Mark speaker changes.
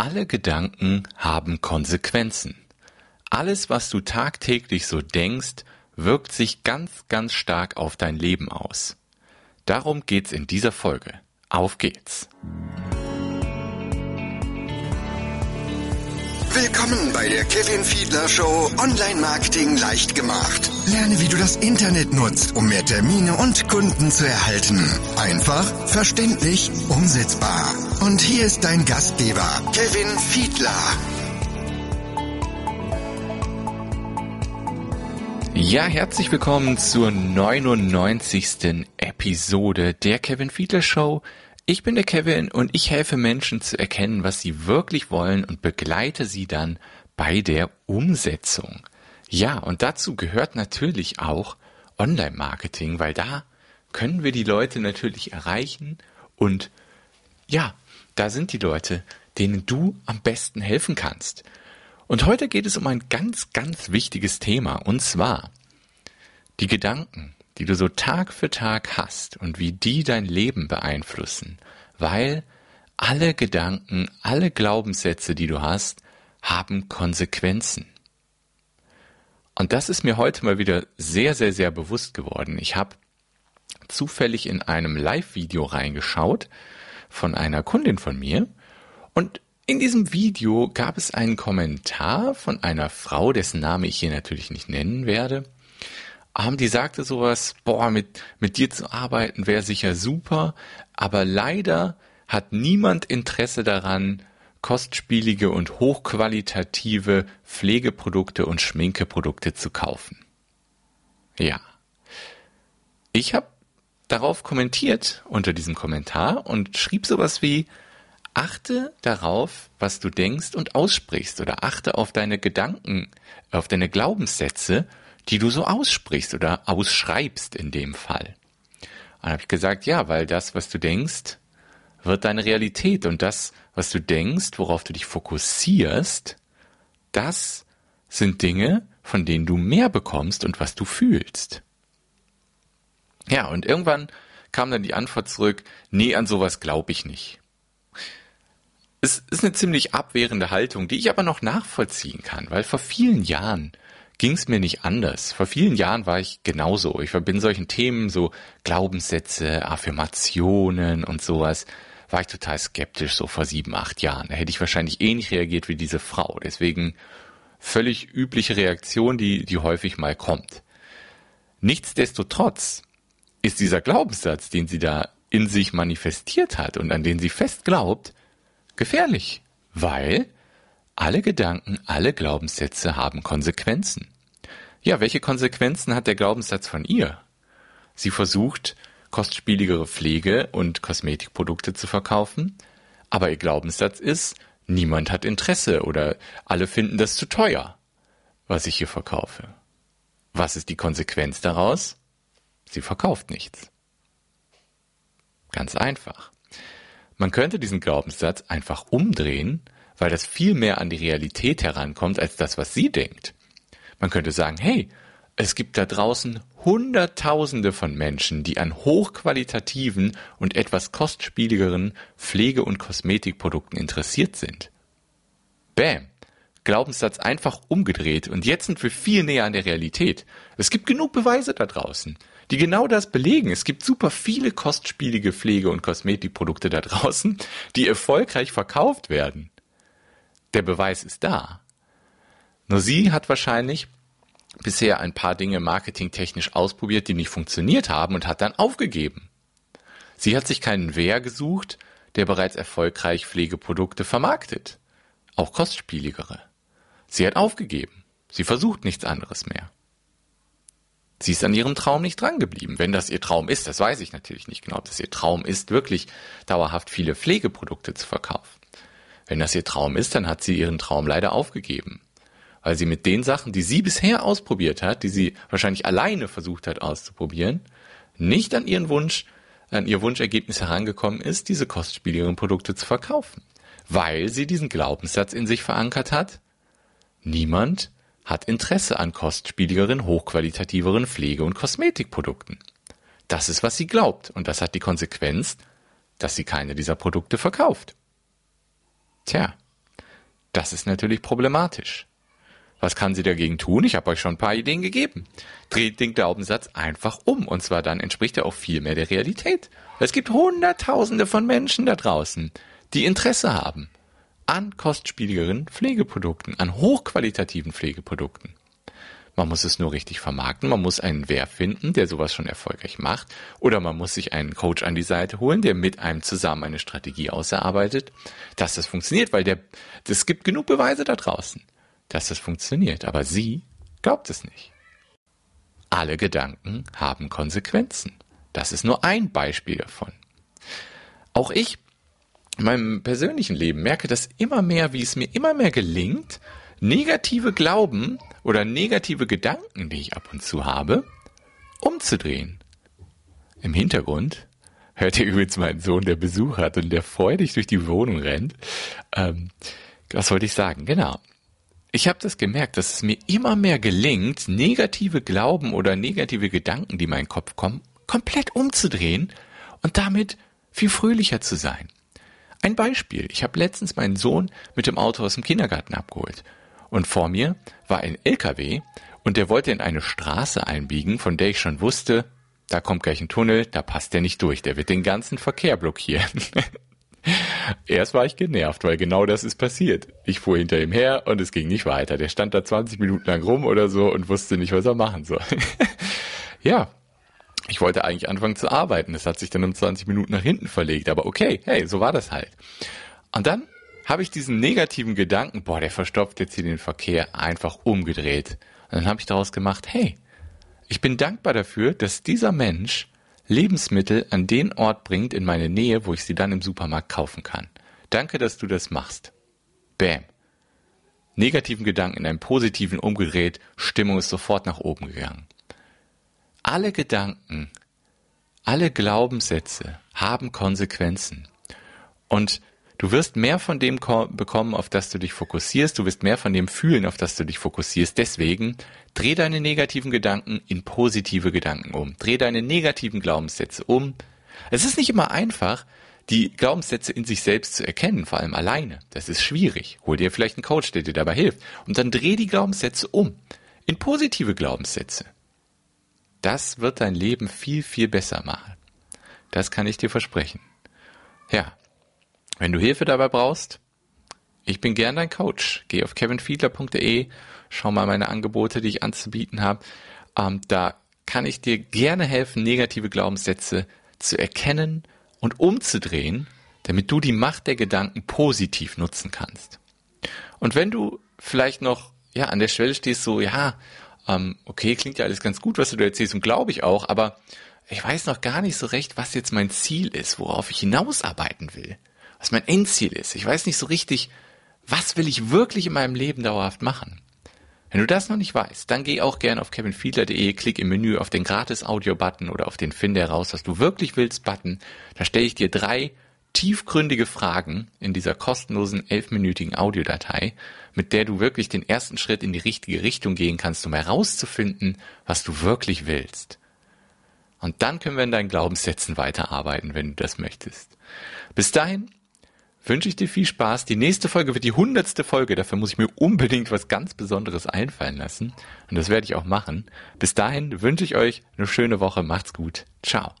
Speaker 1: Alle Gedanken haben Konsequenzen. Alles, was du tagtäglich so denkst, wirkt sich ganz, ganz stark auf dein Leben aus. Darum geht's in dieser Folge. Auf geht's!
Speaker 2: Willkommen bei der Kevin Fiedler Show Online Marketing leicht gemacht. Lerne, wie du das Internet nutzt, um mehr Termine und Kunden zu erhalten. Einfach, verständlich, umsetzbar. Und hier ist dein Gastgeber, Kevin Fiedler.
Speaker 1: Ja, herzlich willkommen zur 99. Episode der Kevin Fiedler Show. Ich bin der Kevin und ich helfe Menschen zu erkennen, was sie wirklich wollen und begleite sie dann bei der Umsetzung. Ja, und dazu gehört natürlich auch Online-Marketing, weil da können wir die Leute natürlich erreichen und ja, da sind die Leute, denen du am besten helfen kannst. Und heute geht es um ein ganz, ganz wichtiges Thema und zwar die Gedanken die du so Tag für Tag hast und wie die dein Leben beeinflussen, weil alle Gedanken, alle Glaubenssätze, die du hast, haben Konsequenzen. Und das ist mir heute mal wieder sehr, sehr, sehr bewusst geworden. Ich habe zufällig in einem Live-Video reingeschaut von einer Kundin von mir und in diesem Video gab es einen Kommentar von einer Frau, dessen Name ich hier natürlich nicht nennen werde, ähm, die sagte sowas, boah, mit, mit dir zu arbeiten wäre sicher super, aber leider hat niemand Interesse daran, kostspielige und hochqualitative Pflegeprodukte und Schminkeprodukte zu kaufen. Ja. Ich habe darauf kommentiert unter diesem Kommentar und schrieb sowas wie, achte darauf, was du denkst und aussprichst oder achte auf deine Gedanken, auf deine Glaubenssätze die du so aussprichst oder ausschreibst in dem Fall. Dann habe ich gesagt, ja, weil das, was du denkst, wird deine Realität und das, was du denkst, worauf du dich fokussierst, das sind Dinge, von denen du mehr bekommst und was du fühlst. Ja, und irgendwann kam dann die Antwort zurück, nee, an sowas glaube ich nicht. Es ist eine ziemlich abwehrende Haltung, die ich aber noch nachvollziehen kann, weil vor vielen Jahren ging es mir nicht anders. Vor vielen Jahren war ich genauso. Ich verbinde solchen Themen, so Glaubenssätze, Affirmationen und sowas, war ich total skeptisch, so vor sieben, acht Jahren. Da hätte ich wahrscheinlich ähnlich reagiert wie diese Frau. Deswegen völlig übliche Reaktion, die, die häufig mal kommt. Nichtsdestotrotz ist dieser Glaubenssatz, den sie da in sich manifestiert hat und an den sie fest glaubt, gefährlich, weil alle Gedanken, alle Glaubenssätze haben Konsequenzen. Ja, welche Konsequenzen hat der Glaubenssatz von ihr? Sie versucht, kostspieligere Pflege und Kosmetikprodukte zu verkaufen, aber ihr Glaubenssatz ist, niemand hat Interesse oder alle finden das zu teuer, was ich hier verkaufe. Was ist die Konsequenz daraus? Sie verkauft nichts. Ganz einfach. Man könnte diesen Glaubenssatz einfach umdrehen weil das viel mehr an die Realität herankommt als das, was sie denkt. Man könnte sagen, hey, es gibt da draußen Hunderttausende von Menschen, die an hochqualitativen und etwas kostspieligeren Pflege- und Kosmetikprodukten interessiert sind. Bäm. Glaubenssatz einfach umgedreht und jetzt sind wir viel näher an der Realität. Es gibt genug Beweise da draußen, die genau das belegen. Es gibt super viele kostspielige Pflege- und Kosmetikprodukte da draußen, die erfolgreich verkauft werden der Beweis ist da. Nur sie hat wahrscheinlich bisher ein paar Dinge marketingtechnisch ausprobiert, die nicht funktioniert haben und hat dann aufgegeben. Sie hat sich keinen Wehr gesucht, der bereits erfolgreich Pflegeprodukte vermarktet. Auch kostspieligere. Sie hat aufgegeben. Sie versucht nichts anderes mehr. Sie ist an ihrem Traum nicht drangeblieben. Wenn das ihr Traum ist, das weiß ich natürlich nicht genau, ob das ihr Traum ist, wirklich dauerhaft viele Pflegeprodukte zu verkaufen. Wenn das ihr Traum ist, dann hat sie ihren Traum leider aufgegeben. Weil sie mit den Sachen, die sie bisher ausprobiert hat, die sie wahrscheinlich alleine versucht hat auszuprobieren, nicht an ihren Wunsch, an ihr Wunschergebnis herangekommen ist, diese kostspieligeren Produkte zu verkaufen. Weil sie diesen Glaubenssatz in sich verankert hat, niemand hat Interesse an kostspieligeren, hochqualitativeren Pflege- und Kosmetikprodukten. Das ist, was sie glaubt. Und das hat die Konsequenz, dass sie keine dieser Produkte verkauft. Tja, Das ist natürlich problematisch. Was kann sie dagegen tun? Ich habe euch schon ein paar Ideen gegeben. Dreht den Glaubenssatz einfach um. Und zwar dann entspricht er auch viel mehr der Realität. Es gibt Hunderttausende von Menschen da draußen, die Interesse haben an kostspieligeren Pflegeprodukten, an hochqualitativen Pflegeprodukten. Man muss es nur richtig vermarkten, man muss einen Wer finden, der sowas schon erfolgreich macht, oder man muss sich einen Coach an die Seite holen, der mit einem zusammen eine Strategie ausarbeitet, dass das funktioniert, weil es gibt genug Beweise da draußen dass es funktioniert, aber sie glaubt es nicht. Alle Gedanken haben Konsequenzen. Das ist nur ein Beispiel davon. Auch ich in meinem persönlichen Leben merke das immer mehr, wie es mir immer mehr gelingt, negative Glauben oder negative Gedanken, die ich ab und zu habe, umzudrehen. Im Hintergrund hört ihr übrigens meinen Sohn, der Besuch hat und der freudig durch die Wohnung rennt. Ähm, was wollte ich sagen? Genau ich habe das gemerkt, dass es mir immer mehr gelingt, negative Glauben oder negative Gedanken, die in meinen Kopf kommen, komplett umzudrehen und damit viel fröhlicher zu sein. Ein Beispiel. Ich habe letztens meinen Sohn mit dem Auto aus dem Kindergarten abgeholt. Und vor mir war ein LKW und der wollte in eine Straße einbiegen, von der ich schon wusste, da kommt gleich ein Tunnel, da passt der nicht durch, der wird den ganzen Verkehr blockieren. Erst war ich genervt, weil genau das ist passiert. Ich fuhr hinter ihm her und es ging nicht weiter. Der stand da 20 Minuten lang rum oder so und wusste nicht, was er machen soll. ja, ich wollte eigentlich anfangen zu arbeiten. Das hat sich dann um 20 Minuten nach hinten verlegt. Aber okay, hey, so war das halt. Und dann habe ich diesen negativen Gedanken, boah, der verstopft jetzt hier den Verkehr, einfach umgedreht. Und dann habe ich daraus gemacht, hey, ich bin dankbar dafür, dass dieser Mensch Lebensmittel an den Ort bringt in meine Nähe, wo ich sie dann im Supermarkt kaufen kann. Danke, dass du das machst. Bam. Negativen Gedanken in einen positiven umgedreht, Stimmung ist sofort nach oben gegangen. Alle Gedanken, alle Glaubenssätze haben Konsequenzen. Und Du wirst mehr von dem bekommen, auf das du dich fokussierst. Du wirst mehr von dem fühlen, auf das du dich fokussierst. Deswegen dreh deine negativen Gedanken in positive Gedanken um. Dreh deine negativen Glaubenssätze um. Es ist nicht immer einfach, die Glaubenssätze in sich selbst zu erkennen, vor allem alleine. Das ist schwierig. Hol dir vielleicht einen Coach, der dir dabei hilft. Und dann dreh die Glaubenssätze um in positive Glaubenssätze. Das wird dein Leben viel, viel besser machen. Das kann ich dir versprechen. Ja, wenn du Hilfe dabei brauchst, ich bin gern dein Coach. Geh auf kevinfiedler.de, schau mal meine Angebote, die ich anzubieten habe. Ähm, da kann ich dir gerne helfen, negative Glaubenssätze zu erkennen und umzudrehen, damit du die Macht der Gedanken positiv nutzen kannst. Und wenn du vielleicht noch ja an der Schwelle stehst, so ja, ähm, okay, klingt ja alles ganz gut, was du da erzählst und glaube ich auch, aber ich weiß noch gar nicht so recht, was jetzt mein Ziel ist, worauf ich hinausarbeiten will was mein Endziel ist. Ich weiß nicht so richtig, was will ich wirklich in meinem Leben dauerhaft machen. Wenn du das noch nicht weißt, dann geh auch gerne auf kevinfiedler.de, klick im Menü auf den Gratis-Audio-Button oder auf den Finde heraus, was du wirklich willst-Button. Da stelle ich dir drei tiefgründige Fragen in dieser kostenlosen elfminütigen Audiodatei, mit der du wirklich den ersten Schritt in die richtige Richtung gehen kannst, um herauszufinden, was du wirklich willst. Und dann können wir in deinen Glaubenssätzen weiterarbeiten, wenn du das möchtest. Bis dahin wünsche ich dir viel Spaß. Die nächste Folge wird die hundertste Folge. Dafür muss ich mir unbedingt was ganz Besonderes einfallen lassen. Und das werde ich auch machen. Bis dahin wünsche ich euch eine schöne Woche. Macht's gut. Ciao.